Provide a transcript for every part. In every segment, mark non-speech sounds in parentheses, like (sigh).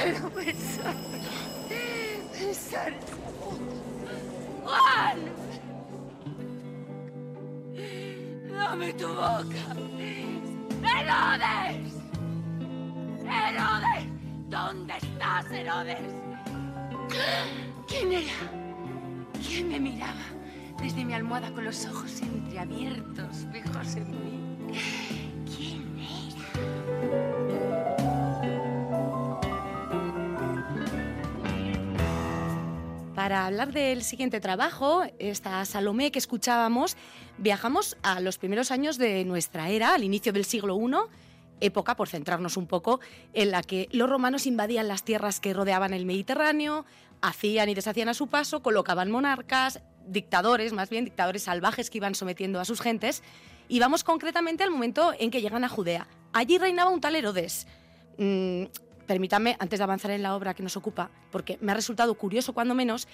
quiero pensar. Pensar. Juan. Dame tu boca. Herodes. Herodes. ¿Dónde estás, Herodes? ¿Quién era? ¿Quién me miraba desde mi almohada con los ojos entreabiertos, fijos en mí? Para hablar del siguiente trabajo, esta Salomé que escuchábamos, viajamos a los primeros años de nuestra era, al inicio del siglo I, época, por centrarnos un poco, en la que los romanos invadían las tierras que rodeaban el Mediterráneo, hacían y deshacían a su paso, colocaban monarcas, dictadores, más bien dictadores salvajes que iban sometiendo a sus gentes, y vamos concretamente al momento en que llegan a Judea. Allí reinaba un tal Herodes. Mm, permítame, antes de avanzar en la obra que nos ocupa, porque me ha resultado curioso cuando menos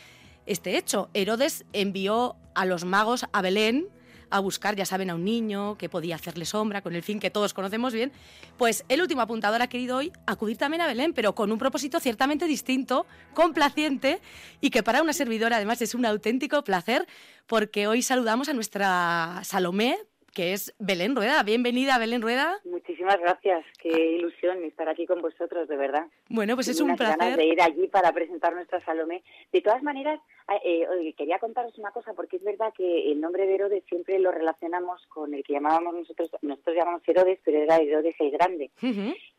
este hecho. Herodes envió a los magos a Belén a buscar, ya saben, a un niño que podía hacerle sombra, con el fin que todos conocemos bien. Pues el último apuntador ha querido hoy acudir también a Belén, pero con un propósito ciertamente distinto, complaciente, y que para una servidora además es un auténtico placer, porque hoy saludamos a nuestra Salomé, que es Belén Rueda. Bienvenida, Belén Rueda. Muchísimas gracias. Qué ilusión estar aquí con vosotros, de verdad. Bueno, pues es un ganas placer. de ir allí para presentar nuestra Salomé. De todas maneras, eh, eh, quería contaros una cosa, porque es verdad que el nombre de Herodes siempre lo relacionamos con el que llamábamos nosotros, nosotros llamamos Herodes, pero era Herodes el Grande.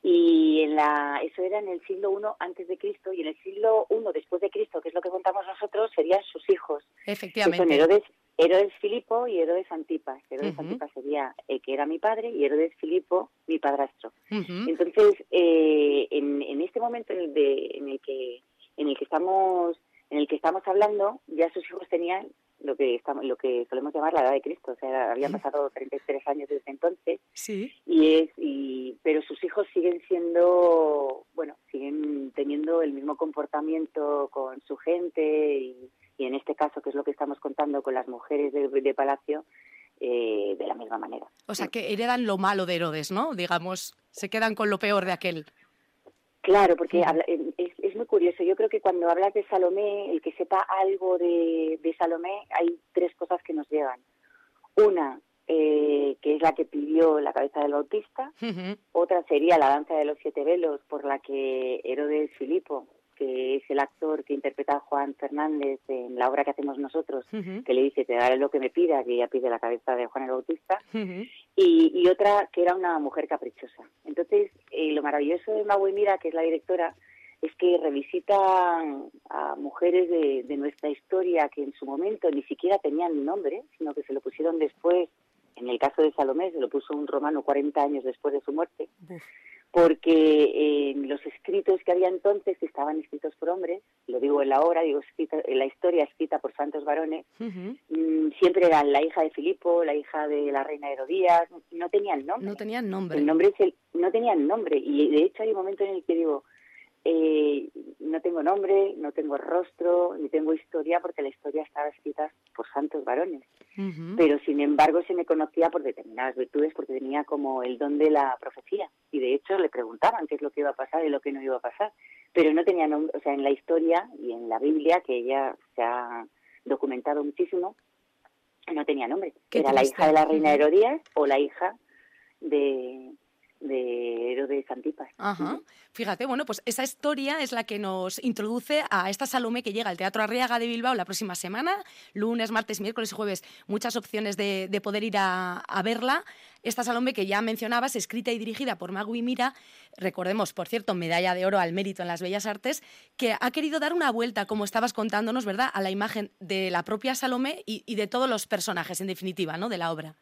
Y en la, eso era en el siglo I antes de Cristo, y en el siglo I después de Cristo, que es lo que contamos nosotros, serían sus hijos. que son Efectivamente. Herodes, Herodes Filipo y Herodes Antipas. Herodes Ujú. Antipas sería el que era mi padre y Herodes Filipo mi padrastro. Entonces, eh, en, en este momento en el, de- en el que en el que estamos en el que estamos hablando, ya sus hijos tenían lo que estamos, lo que solemos llamar la edad de Cristo, o sea, habían pasado 33 años desde entonces Sí. y es y pero sus hijos siguen siendo bueno siguen teniendo el mismo comportamiento con su gente y, caso que es lo que estamos contando con las mujeres de, de palacio eh, de la misma manera O sea, que heredan lo malo de Herodes, ¿no? Digamos, se quedan con lo peor de aquel. claro porque habla- eh, es, es muy curioso yo creo que cuando hablas de Salomé el que sepa algo de, de Salomé hay tres cosas que nos llegan una eh, que es la que pidió la cabeza del bautista. Otra sería La danza de los siete velos, por la que Herodes Filipo, que es el actor que interpreta a Juan Fernández en la obra que hacemos nosotros, que le dice, te daré lo que me pidas, y ella pide la cabeza de Juan el Bautista, y, y otra que era una mujer caprichosa. Entonces, eh, lo maravilloso de Maui Mira, que es la directora, es que revisita a mujeres de, de nuestra historia que en su momento ni siquiera tenían nombre, sino que se lo pusieron después. En el caso de Salomé se lo puso un romano 40 años después de su muerte. Porque en los escritos que había entonces, que estaban escritos por hombres, lo digo en la obra, digo escrita, en la historia escrita por santos varones, mm, siempre eran la hija de Filipo, la hija de la reina Herodías, no tenían nombre. No tenían nombre. El nombre es el- no tenían nombre y de hecho hay un momento en el que digo, eh, no tengo nombre, no tengo rostro, ni tengo historia porque la historia estaba escrita por santos varones. Pero sin embargo se me conocía por determinadas virtudes porque tenía como el don de la profecía y de hecho le preguntaban qué es lo que iba a pasar y lo que no iba a pasar. Pero no tenía nombre, o sea, en la historia y en la Biblia, que ya se ha documentado muchísimo, no tenía nombre. Era la hija de la reina. Herodías o la hija de, de Herodes Antipas. Ajá. Fíjate, bueno, pues esa historia es la que nos introduce a esta Salomé que llega al Teatro Arriaga de Bilbao la próxima semana, lunes, martes, miércoles y jueves, muchas opciones de, de poder ir a, a verla. Esta Salomé que ya mencionabas, escrita y dirigida por Magui Mira, recordemos, por cierto, medalla de oro al mérito en las bellas artes, que ha querido dar una vuelta, como estabas contándonos, ¿verdad?, a la imagen de la propia Salomé y, y de todos los personajes, en definitiva, ¿no?, de la obra.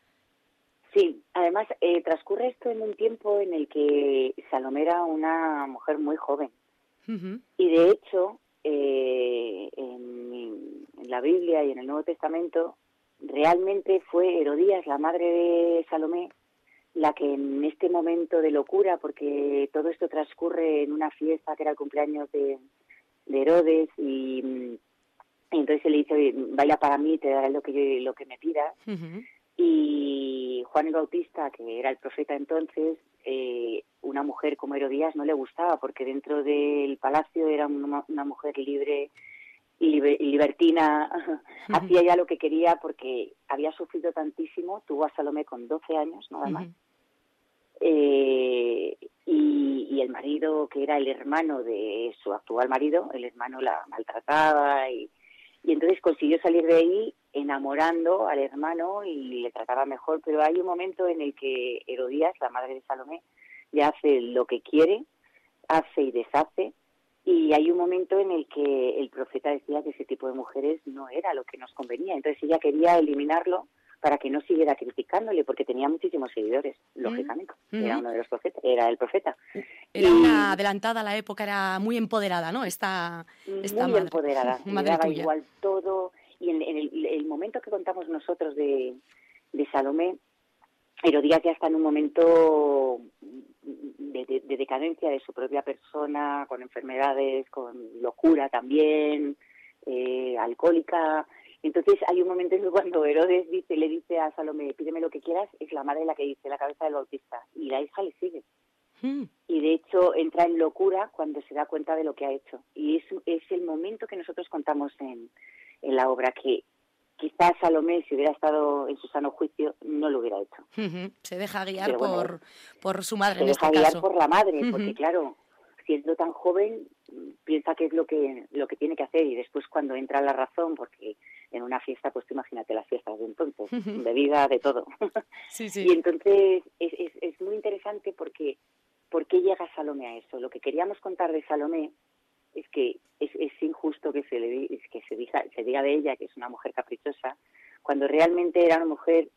Sí, además eh, transcurre esto en un tiempo en el que Salomé era una mujer muy joven. Y de hecho, eh, en, en la Biblia y en el Nuevo Testamento, realmente fue Herodías, la madre de Salomé, la que en este momento de locura, porque todo esto transcurre en una fiesta que era el cumpleaños de, de Herodes, y, mm, y entonces él le dice, "Oye, baila para mí, te daré lo que, yo- lo que me pidas. Y Juan el Bautista, que era el profeta entonces, eh, una mujer como Herodías no le gustaba, porque dentro del palacio era una, mujer libre y libertina, (laughs) hacía ya lo que quería porque había sufrido tantísimo, tuvo a Salomé con 12 años nada más. Eh, y, el marido, que era el hermano de su actual marido, el hermano la maltrataba y, y entonces consiguió salir de ahí enamorando al hermano y le trataba mejor, pero hay un momento en el que Herodías, la madre de Salomé, ya hace lo que quiere, hace y deshace, y hay un momento en el que el profeta decía que ese tipo de mujeres no era lo que nos convenía, entonces ella quería eliminarlo para que no siguiera criticándole, porque tenía muchísimos seguidores, mm. lógicamente. Era mm. uno de los profetas, era el profeta. Era una adelantada a la época, era muy empoderada, ¿no? Esta, esta muy empoderada, (laughs) madre daba igual todo. Y en, el, momento que contamos nosotros de, de Salomé, Herodías ya está en un momento de, decadencia de su propia persona, con enfermedades, con locura también, eh, alcohólica, entonces hay un momento en que cuando Herodes dice, le dice a Salomé, pídeme lo que quieras, es la madre la que dice, la cabeza del bautista, y la hija le sigue. Hmm. Y de hecho entra en locura cuando se da cuenta de lo que ha hecho. Y es, es el momento que nosotros contamos en, en la obra, que quizás Salomé, si hubiera estado en su sano juicio, no lo hubiera hecho. Se deja guiar por, por su madre se en deja este guiar por la madre, porque claro, siendo tan joven, piensa que es lo que, lo que tiene que hacer y después cuando entra la razón, porque en una fiesta, pues imagínate las fiestas de entonces, bebida, de todo. (laughs) Y entonces es, es, es, muy interesante porque ¿por qué llega Salomé a eso? Lo que queríamos contar de Salomé es que es, es injusto que se le que se diga, se diga de ella que es una mujer caprichosa, cuando realmente era una mujer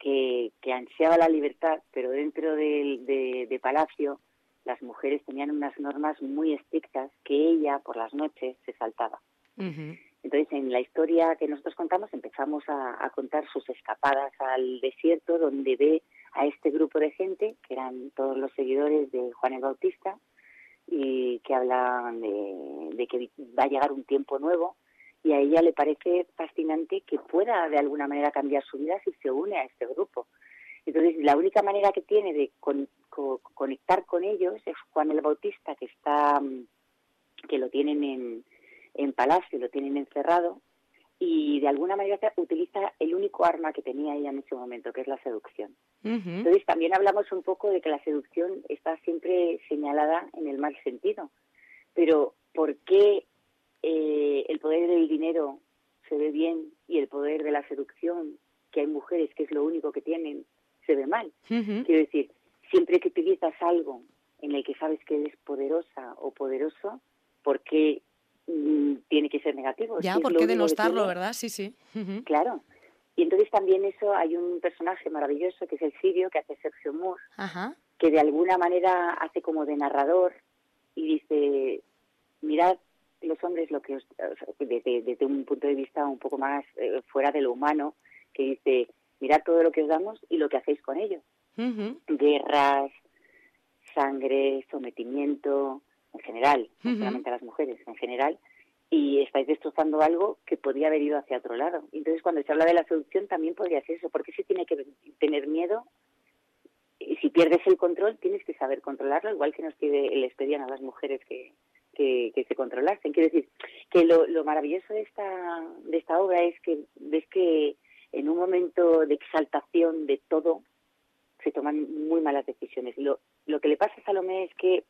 que, que ansiaba la libertad, pero dentro del de, palacio las mujeres tenían unas normas muy estrictas que ella por las noches se saltaba. Entonces, en la historia que nosotros contamos, empezamos a, contar sus escapadas al desierto, donde ve a este grupo de gente, que eran todos los seguidores de Juan el Bautista, y que hablan de, que va a llegar un tiempo nuevo, y a ella le parece fascinante que pueda de alguna manera cambiar su vida si se une a este grupo. Entonces, la única manera que tiene de conectar con ellos es Juan el Bautista, que está que lo tienen en, en palacio, lo tienen encerrado y de alguna manera utiliza el único arma que tenía ella en ese momento, que es la seducción. Entonces también hablamos un poco de que la seducción está siempre señalada en el mal sentido, pero ¿por qué eh, el poder del dinero se ve bien y el poder de la seducción, que hay mujeres que es lo único que tienen, se ve mal? Quiero decir, siempre que utilizas algo en el que sabes que eres poderosa o poderoso, ¿por qué tiene que ser negativo. Ya, ¿por qué denostarlo, verdad? Sí, sí. Claro. Y entonces también eso, hay un personaje maravilloso que es el sirio, que hace Sergio Moore, que de alguna manera hace como de narrador y dice, mirad los hombres lo que desde, un punto de vista un poco más eh, fuera de lo humano, que dice, mirad todo lo que os damos y lo que hacéis con ello. Guerras, sangre, sometimiento, en general, no solamente a las mujeres, en general, y estáis destrozando algo que podría haber ido hacia otro lado. Entonces, cuando se habla de la seducción, también podría ser eso. porque se tiene que tener miedo? Y si pierdes el control, tienes que saber controlarlo, igual que nos pide, les pedían a las mujeres que, que, se controlasen. Quiero decir, que lo, lo maravilloso de esta, de esta obra es que ves que en un momento de exaltación de todo, se toman muy malas decisiones. Lo, lo que le pasa a Salomé es que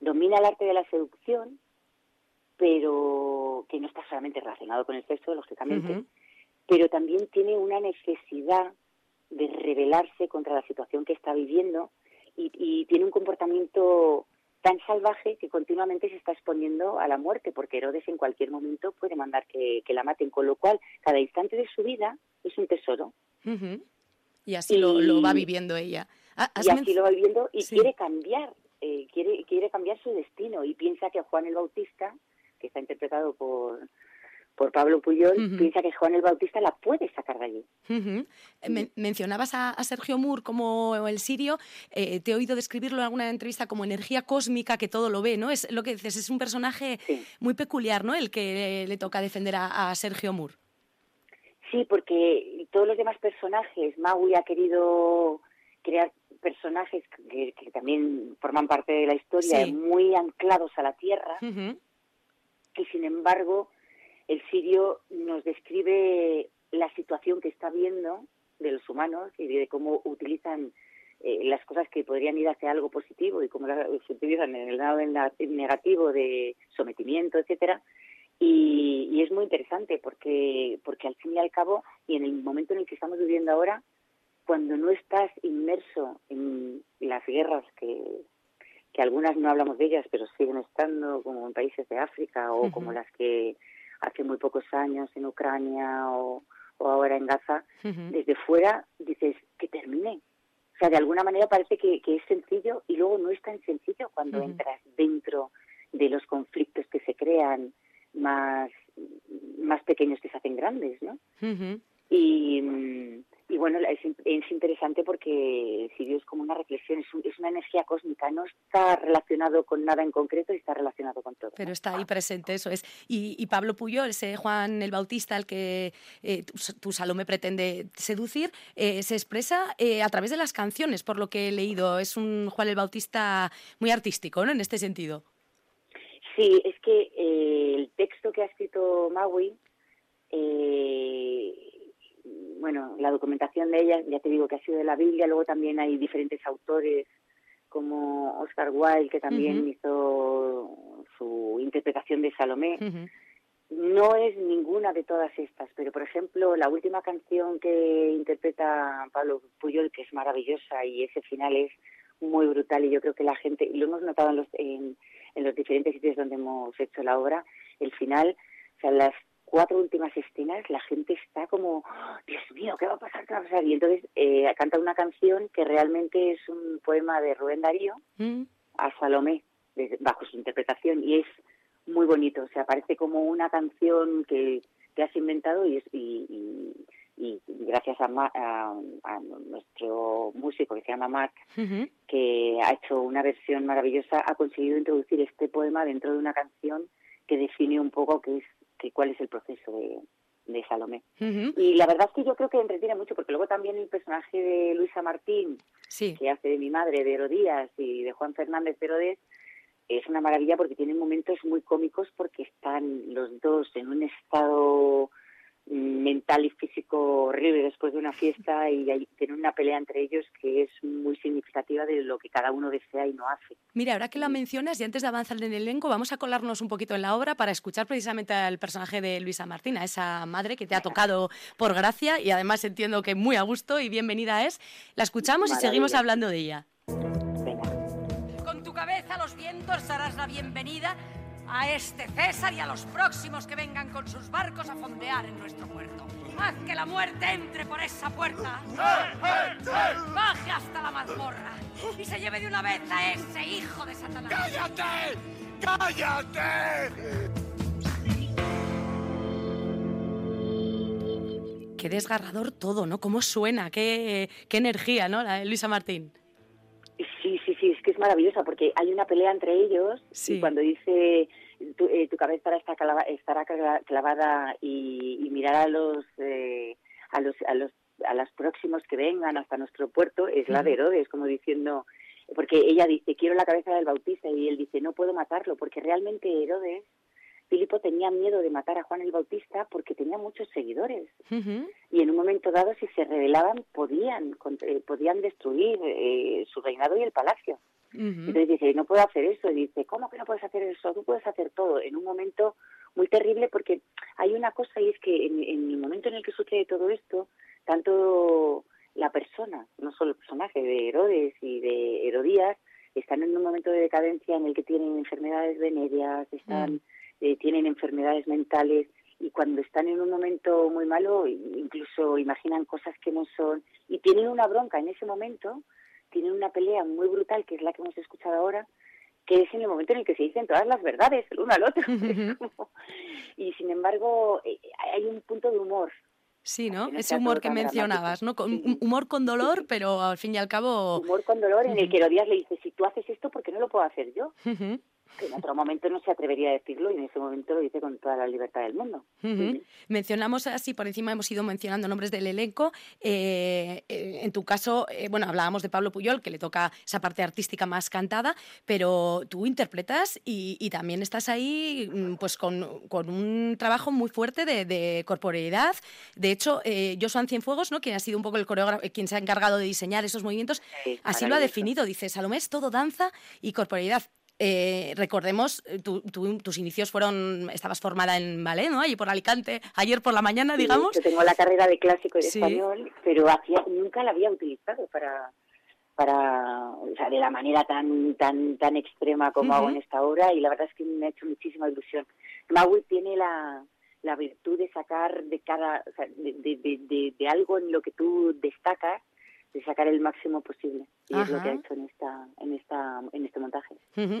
domina el arte de la seducción, pero que no está solamente relacionado con el sexo, lógicamente, pero también tiene una necesidad de rebelarse contra la situación que está viviendo y, tiene un comportamiento tan salvaje que continuamente se está exponiendo a la muerte, porque Herodes en cualquier momento puede mandar que, la maten, con lo cual cada instante de su vida es un tesoro. Y así lo, va viviendo ella. Y así lo va viviendo y quiere cambiar eh, quiere, quiere cambiar su destino y piensa que Juan el Bautista, que está interpretado por, por Pablo Puyol, piensa que Juan el Bautista la puede sacar de allí. Eh, mencionabas a, Sergio Moore como el sirio, eh, te he oído describirlo en alguna entrevista como energía cósmica que todo lo ve, ¿no? Es lo que dices, es un personaje muy peculiar, ¿no? El que le toca defender a, Sergio Moore. Sí, porque todos los demás personajes, Maui ha querido crear personajes que, también forman parte de la historia, muy anclados a la tierra, y sin embargo el sirio nos describe la situación que está viendo de los humanos y de cómo utilizan eh, las cosas que podrían ir hacia algo positivo y cómo se utilizan en el lado negativo de sometimiento, etcétera. Y, y, es muy interesante porque, porque al fin y al cabo, y en el momento en el que estamos viviendo ahora, cuando no estás inmerso en las guerras que, que algunas no hablamos de ellas, pero siguen estando, como en países de África o como las que hace muy pocos años en Ucrania o, o ahora en Gaza, desde fuera dices que termine. O sea, de alguna manera parece que, que es sencillo y luego no es tan sencillo cuando entras dentro de los conflictos que se crean más, más pequeños que se hacen grandes, ¿no? Y mm, y bueno, es, es, interesante porque Sirio es como una reflexión, es, una energía cósmica, no está relacionado con nada en concreto y está relacionado con todo. Pero está ahí presente, eso es. Y, Pablo Puyol, ese Juan el Bautista al que eh, tu, Salomé pretende seducir, eh, se expresa eh, a través de las canciones, por lo que he leído. Es un Juan el Bautista muy artístico, ¿no? En este sentido. Sí, es que el texto que ha escrito Maui eh, bueno, la documentación de ella, ya te digo que ha sido de la Biblia, luego también hay diferentes autores como Oscar Wilde, que también hizo su interpretación de Salomé. No es ninguna de todas estas, pero por ejemplo, la última canción que interpreta Pablo Puyol, que es maravillosa y ese final es muy brutal y yo creo que la gente, y lo hemos notado en los, en, en los diferentes sitios donde hemos hecho la obra, el final, o sea, las cuatro últimas escenas la gente está como, Dios mío, ¿qué va a pasar? ¿Qué va a pasar? Y entonces eh, canta una canción que realmente es un poema de Rubén Darío mm. a Salomé, bajo su interpretación, y es muy bonito. O sea, parece como una canción que, que has inventado y, es, y, y, gracias a, a, nuestro músico que se llama Mark, que ha hecho una versión maravillosa, ha conseguido introducir este poema dentro de una canción que define un poco qué es que cuál es el proceso de, de Salomé. Y la verdad es que yo creo que entretiene mucho, porque luego también el personaje de Luisa Martín, que hace de mi madre, de Herodías, y de Juan Fernández de Herodes, es una maravilla porque tienen momentos muy cómicos porque están los dos en un estado mental y físico horrible después de una fiesta y hay, tienen una pelea entre ellos que es muy significativa de lo que cada uno desea y no hace. Mira, ahora que la mencionas y antes de avanzar en el elenco, vamos a colarnos un poquito en la obra para escuchar precisamente al personaje de Luisa Martina, esa madre que te ha tocado por gracia y además entiendo que muy a gusto y bienvenida es. La escuchamos y seguimos hablando de ella. Con tu cabeza los vientos darás la bienvenida a este César y a los próximos que vengan con sus barcos a fondear en nuestro puerto. Haz que la muerte entre por esa puerta, baje hasta la mazmorra y se lleve de una vez a ese hijo de Satanás. ¡Cállate! ¡Cállate! Qué desgarrador todo, ¿no? Cómo suena, qué, qué energía, ¿no? La de Luisa Martín. Que es maravillosa porque hay una pelea entre ellos y cuando dice tu, eh, tu cabeza está estará clavada y, y mirar a los, eh, a los a los a los próximos que vengan hasta nuestro puerto es la de Herodes, como diciendo, porque ella dice, quiero la cabeza del Bautista y él dice, no puedo matarlo, porque realmente Herodes Filipo tenía miedo de matar a Juan el Bautista porque tenía muchos seguidores. Y en un momento dado, si se rebelaban, podían, eh, podían destruir eh, su reinado y el palacio. Entonces dice, no puedo hacer eso. Y dice, ¿cómo que no puedes hacer eso? Tú puedes hacer todo. En un momento muy terrible porque hay una cosa y es que en, en el momento en el que sucede todo esto, tanto la persona, no solo el personaje de Herodes y de Herodías, están en un momento de decadencia en el que tienen enfermedades venéreas, están... Mm. Eh, tienen enfermedades mentales y cuando están en un momento muy malo incluso imaginan cosas que no son y tienen una bronca en ese momento, tienen una pelea muy brutal que es la que hemos escuchado ahora, que es en el momento en el que se dicen todas las verdades el uno al otro. (laughs) y sin embargo eh, hay un punto de humor. Sí, ¿no? Ese humor que mencionabas, ¿no? Con, humor con dolor, pero al fin y al cabo... Humor con dolor en el que Herodías le dice, si tú haces esto, ¿por qué no lo puedo hacer yo? Que en otro momento no se atrevería a decirlo y en ese momento lo dice con toda la libertad del mundo. Mencionamos así, por encima hemos ido mencionando nombres del elenco. Eh, eh, en tu caso, eh, bueno, hablábamos de Pablo Puyol, que le toca esa parte artística más cantada, pero tú interpretas y, también estás ahí mm, pues con, un trabajo muy fuerte de, de corporeidad. De hecho, Josuan Cienfuegos, ¿no? quien ha sido un poco el coreógrafo, quien se ha encargado de diseñar esos movimientos, así lo ha definido. Dice, Salomé es todo danza y corporeidad. Eh, recordemos, eh, tus inicios fueron, estabas formada en ballet, ¿no? Allí por Alicante, ayer por la mañana, digamos. Yo tengo la carrera de clásico y de español, pero hacía, nunca la había utilizado para, para, o sea, de la manera tan, tan, tan extrema como hago en esta obra y la verdad es que me ha hecho muchísima ilusión. Maui tiene la, la virtud de sacar de cada, o sea, de, de, de algo en lo que tú destacas de sacar el máximo posible. Y es lo que ha hecho en esta, en esta, en este montaje.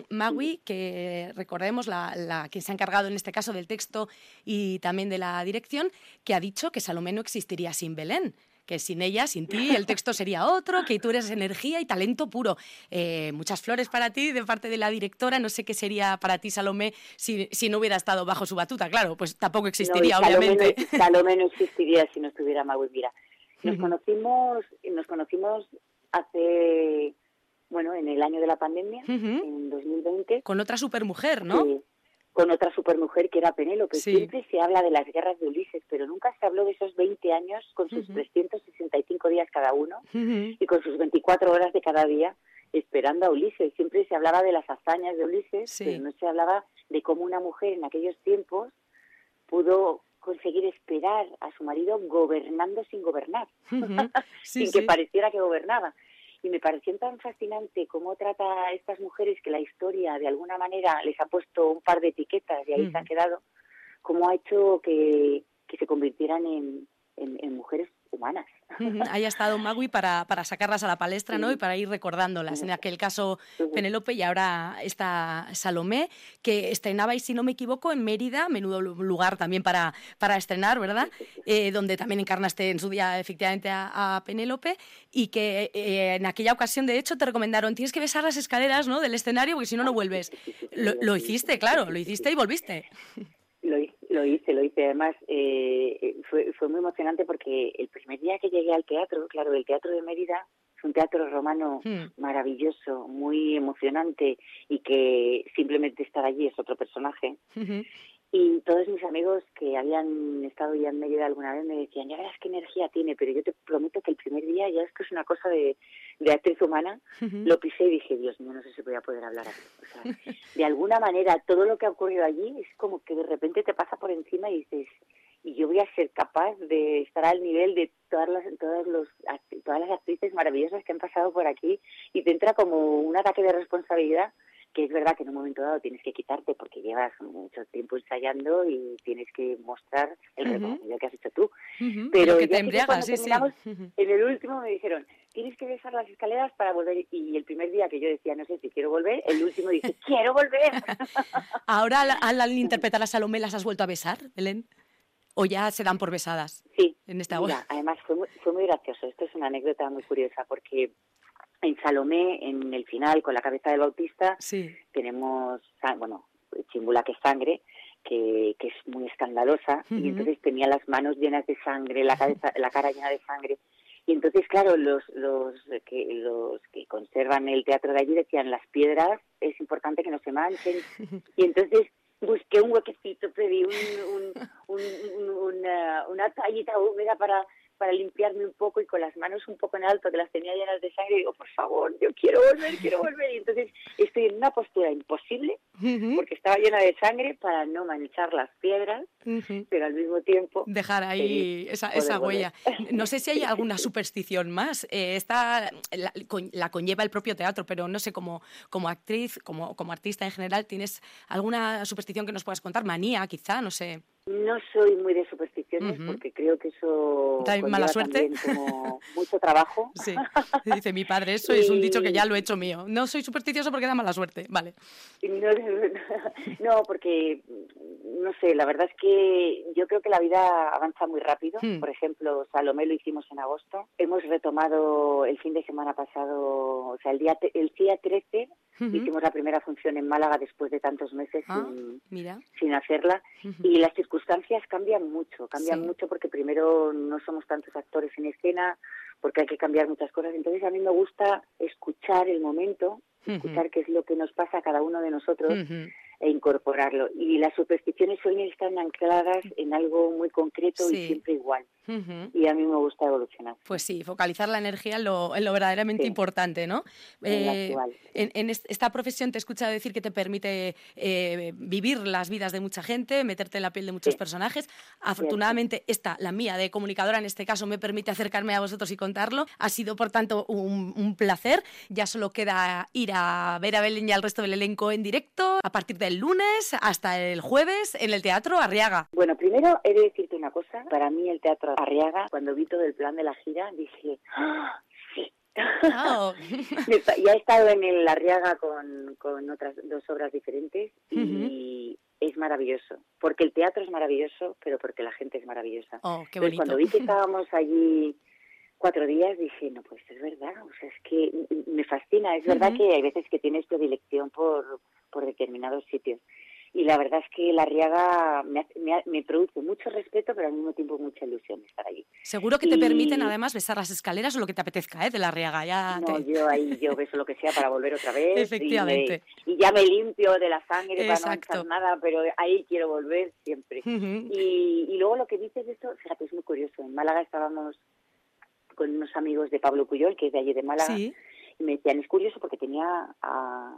Magui, que recordemos la, la, que se ha encargado en este caso del texto y también de la dirección, que ha dicho que Salomé no existiría sin Belén que sin ella, sin ti, el texto (laughs) sería otro, que tú eres energía y talento puro. Eh, muchas flores para ti de parte de la directora. No sé qué sería para ti, Salomé, si, si no hubiera estado bajo su batuta. Claro, pues tampoco existiría, obviamente. Salomé no existiría si no estuviera Magui. Mira, nos conocimos, nos conocimos hace, bueno, en el año de la pandemia, en 2020. Con otra supermujer, ¿no? Sí, con otra supermujer que era Penélope. Siempre se habla de las guerras de Ulises, pero nunca se habló de esos 20 años con sus 365 días cada uno y con sus 24 horas de cada día esperando a Ulises. Siempre se hablaba de las hazañas de Ulises, pero no se hablaba de cómo una mujer en aquellos tiempos pudo conseguir esperar a su marido gobernando sin gobernar, (laughs) sin que pareciera que gobernaba. Y me pareció tan fascinante cómo trata a estas mujeres que la historia de alguna manera les ha puesto un par de etiquetas y ahí se han quedado, cómo ha hecho que, que se convirtieran en, en mujeres humanas. Haya estado Magui para, para sacarlas a la palestra ¿no? y para ir recordándolas. En aquel caso Penélope y ahora está Salomé, que estrenaba, y si no me equivoco, en Mérida, menudo lugar también para, para estrenar, ¿verdad? Eh, donde también encarnaste en su día efectivamente a, Penélope y que eh, en aquella ocasión, de hecho, te recomendaron, tienes que besar las escaleras ¿no? del escenario porque si no, no vuelves. Lo, lo hiciste, claro, lo hiciste y volviste. Lo, hice, lo hice. Además, eh, fue, fue muy emocionante porque el primer día que llegué al teatro, claro, el Teatro de Mérida es un teatro romano hmm. maravilloso, muy emocionante y que simplemente estar allí es otro personaje. Y todos mis amigos que habían estado ya en Mérida alguna vez me decían, ya verás qué energía tiene, pero yo te prometo que el primer día, ya es que es una cosa de, de actriz humana, lo pisé y dije, Dios mío, no sé si voy a poder hablar así. O sea, de alguna manera, todo lo que ha ocurrido allí es como que de repente te pasa por encima y dices, y yo voy a ser capaz de estar al nivel de todas las, todas los, todas las actrices maravillosas que han pasado por aquí y te entra como un ataque de responsabilidad que es verdad que en un momento dado tienes que quitarte porque llevas mucho tiempo ensayando y tienes que mostrar el recorrido que has hecho tú. Pero que te embriagas, sí, sí. en el último me dijeron, tienes que besar las escaleras para volver. Y el primer día que yo decía, no sé si quiero volver, el último dije, (laughs) quiero volver. Ahora, al, interpretar a Salomé, ¿las has vuelto a besar, Belén? ¿O ya se dan por besadas? Sí. En esta Mira, además fue muy, fue muy gracioso. Esto es una anécdota muy curiosa porque en Salomé, en el final, con la cabeza del bautista, tenemos, bueno, chimbula que es sangre, que, que es muy escandalosa, y entonces tenía las manos llenas de sangre, la, cabeza, la cara llena de sangre. Y entonces, claro, los, los, que, los que conservan el teatro de allí decían, las piedras es importante que no se manchen. (laughs) Y entonces busqué un huequecito, pedí un, un, una, una toallita húmeda para para limpiarme un poco y con las manos un poco en alto, que las tenía llenas de sangre, digo, por favor, yo quiero volver, quiero volver. Y entonces estoy en una postura imposible, porque estaba llena de sangre para no manchar las piedras, pero al mismo tiempo... Dejar ahí esa, esa huella. No sé si hay alguna superstición más. Eh, esta la, la, conlleva el propio teatro, pero no sé, como, como actriz, como, como artista en general, ¿tienes alguna superstición que nos puedas contar? Manía, quizá, no sé. No soy muy de supersticiones porque creo que eso ¿Da mala suerte? como mucho trabajo. (laughs) Sí, dice mi padre, eso (laughs) es un dicho que ya lo he hecho mío. No soy supersticioso porque da mala suerte, vale. No, (laughs) porque, no sé, la verdad es que yo creo que la vida avanza muy rápido. Hmm. Por ejemplo, Salomé lo hicimos en agosto. Hemos retomado el fin de semana pasado, o sea, el día, el día 13 hicimos la primera función en Málaga después de tantos meses ah, sin, hacerla. Y las circunstancias cambian mucho, cambian mucho porque primero no somos tantos actores en escena, porque hay que cambiar muchas cosas. Entonces a mí me gusta escuchar el momento, escuchar qué es lo que nos pasa a cada uno de nosotros e incorporarlo. Y las supersticiones suelen estar ancladas en algo muy concreto y siempre igual. Y a mí me gusta evolucionar. Pues sí, focalizar la energía en lo, verdaderamente importante, ¿no? Eh, en, esta profesión te he escuchado decir que te permite eh, vivir las vidas de mucha gente, meterte en la piel de muchos personajes. Afortunadamente, esta, la mía de comunicadora en este caso, me permite acercarme a vosotros y contarlo. Ha sido, por tanto, un, placer. Ya solo queda ir a ver a Belén y al resto del elenco en directo a partir del lunes hasta el jueves en el Teatro Arriaga. Bueno, primero he de decirte una cosa. Para mí el Teatro Arriaga, cuando vi todo el plan de la gira, dije, ¡Ah, sí. (laughs) ya he estado en el Arriaga con, con otras dos obras diferentes y es maravilloso. Porque el teatro es maravilloso, pero porque la gente es maravillosa. Oh, qué bonito. cuando vi que estábamos allí cuatro días dije, no, pues es verdad, o sea, es que me fascina, es verdad que hay veces que tienes predilección por, por determinados sitios y la verdad es que la Riaga me, me, produce mucho respeto, pero al mismo tiempo mucha ilusión estar allí. Seguro que te permiten además besar las escaleras o lo que te apetezca ¿eh? de la Riaga. Ya no, yo ahí yo beso lo que sea para volver otra (laughs) vez. Efectivamente. Y, ya me limpio de la sangre para no nada, pero ahí quiero volver siempre. y, y luego lo que dices de esto, fíjate, es muy curioso. En Málaga estábamos con unos amigos de Pablo Cuyol, que es de allí de Málaga, y me decían, es curioso porque tenía a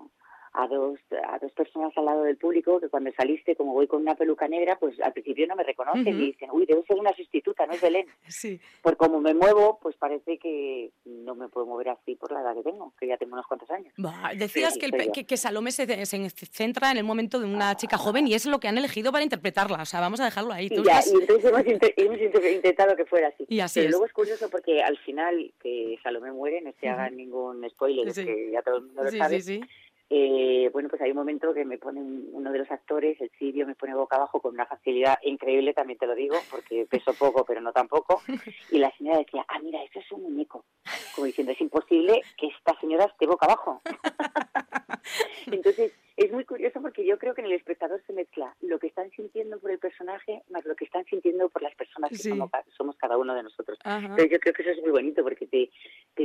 a dos, a dos personas al lado del público que cuando saliste, como voy con una peluca negra, pues al principio no me reconocen y dicen, uy, debe ser una sustituta, no es Belén. (laughs) Sí. Por como me muevo, pues parece que no me puedo mover así por la edad que tengo, que ya tengo unos cuantos años. decías que, el, que, Salomé se, centra en el momento de una chica joven y es lo que han elegido para interpretarla, o sea, vamos a dejarlo ahí. y, ya, y entonces hemos, intentado que fuera así. Y así Pero luego es curioso porque al final que Salomé muere, no se haga ningún spoiler, que ya todo el mundo lo sabe. Sí, sí, sí eh, bueno, pues hay un momento que me pone uno de los actores, el sirio, me pone boca abajo con una facilidad increíble, también te lo digo, porque (laughs) peso poco, pero no tampoco. Y la señora decía, ah, mira, eso es un muñeco. Como diciendo, es imposible que esta señora esté boca abajo. (laughs) (laughs) Entonces, es muy curioso porque yo creo que en el espectador se mezcla lo que están sintiendo por el personaje más lo que están sintiendo por las personas que somos, cada uno de nosotros. Pero yo creo que eso es muy bonito porque te,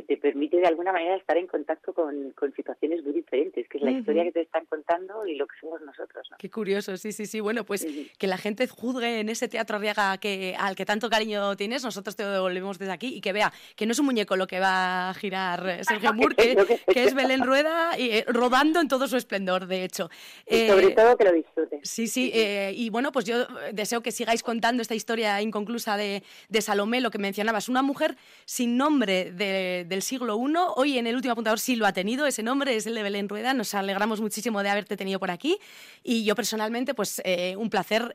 te, permite de alguna manera estar en contacto con, con situaciones muy diferentes, que es la historia que te están contando y lo que somos nosotros. Qué curioso, sí, sí, sí. Bueno, pues que la gente juzgue en ese teatro Arriaga que, al que tanto cariño tienes, nosotros te lo devolvemos desde aquí y que vea que no es un muñeco lo que va a girar Sergio (laughs) Moore, que, es Belén Rueda y, eh, rodando en todo su esplendor, de hecho. Y sobre eh, todo que lo disfrutes. Sí, sí, eh, y bueno, pues yo deseo que sigáis contando esta historia inconclusa de, de Salomé, lo que mencionabas, una mujer sin nombre del siglo I, hoy en el último apuntador sí lo ha tenido, ese nombre es el de Belén Rueda, nos alegramos muchísimo de haberte tenido por aquí y yo personalmente, pues eh, un placer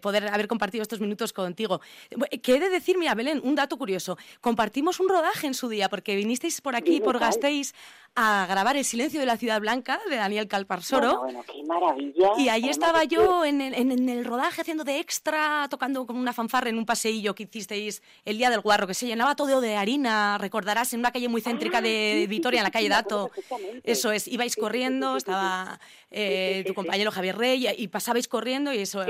poder haber compartido estos minutos contigo. ¿Qué he de decir, mira, Belén, un dato curioso, compartimos un rodaje en su día porque vinisteis por aquí, por Gasteiz, a grabar El silencio de la ciudad blanca de Daniel Calparsoro. Bueno, qué maravilla. Y ahí estaba yo en, en, el rodaje haciendo de extra, tocando como una fanfarra en un paseillo que hicisteis el día del guarro, que se llenaba todo de harina, recordarás, en una calle muy céntrica ah, de Vitoria, en la calle Dato. Eso es, ibais corriendo, estaba eh, tu compañero Javier Rey y pasabais corriendo y eso...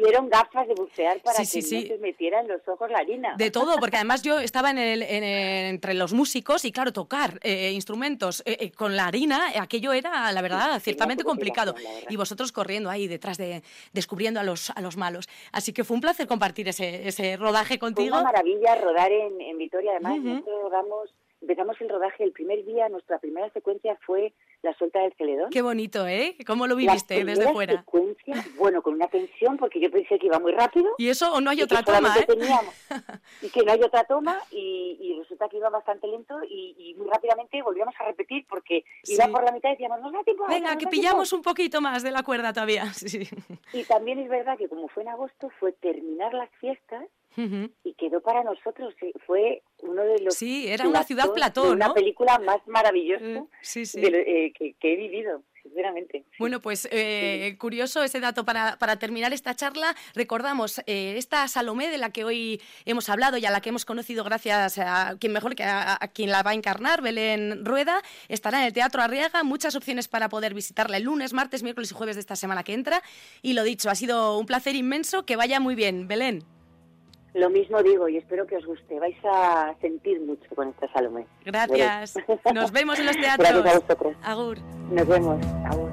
pusieron gafas de bucear para que no se metiera en los ojos la harina. De todo, porque (laughs) además yo estaba en el, entre los músicos y claro, tocar eh, instrumentos eh, con la harina, aquello era, la verdad, ciertamente complicado. Y vosotros corriendo ahí detrás de, descubriendo a los, a los malos. Así que fue un placer compartir ese, ese rodaje contigo. Fue una maravilla rodar en, Vitoria, además nosotros rodamos, empezamos el rodaje el primer día, nuestra primera secuencia fue la suelta del Celedón. Qué bonito, ¿eh? ¿Cómo lo viviste desde fuera? secuencia, bueno, con una tensión porque yo pensé que iba muy rápido. Y eso o no hay otra toma, ¿eh? teníamos- (laughs) y que no hay otra toma y, y resulta que iba bastante lento y, y muy rápidamente volvíamos a repetir porque iba Sí. por la mitad y decíamos, no da tiempo. Venga, nos que pillamos tiempo". un poquito más de la cuerda todavía. (laughs) Sí. Y también es verdad que como fue en agosto, fue terminar las fiestas Y quedó para nosotros. sí, Fue uno de los. Sí, era una ciudad platos plató, de Una película más maravillosa Eh, Sí, sí. de lo- eh, que, que he vivido, sinceramente. Bueno, pues eh, curioso ese dato para, para terminar esta charla. Recordamos eh, esta Salomé de la que hoy hemos hablado y a la que hemos conocido gracias a quien mejor que a, a quien la va a encarnar, Belén Rueda. Estará en el Teatro Arriaga. Muchas opciones para poder visitarla el lunes, martes, miércoles y jueves de esta semana que entra. Y lo dicho, ha sido un placer inmenso. Que vaya muy bien, Belén. Lo mismo digo y espero que os guste. Vais a sentir mucho con esta Salomé. Gracias. Nos vemos en los (laughs) Gracias a teatros. vosotros. Agur. Nos vemos. Agur.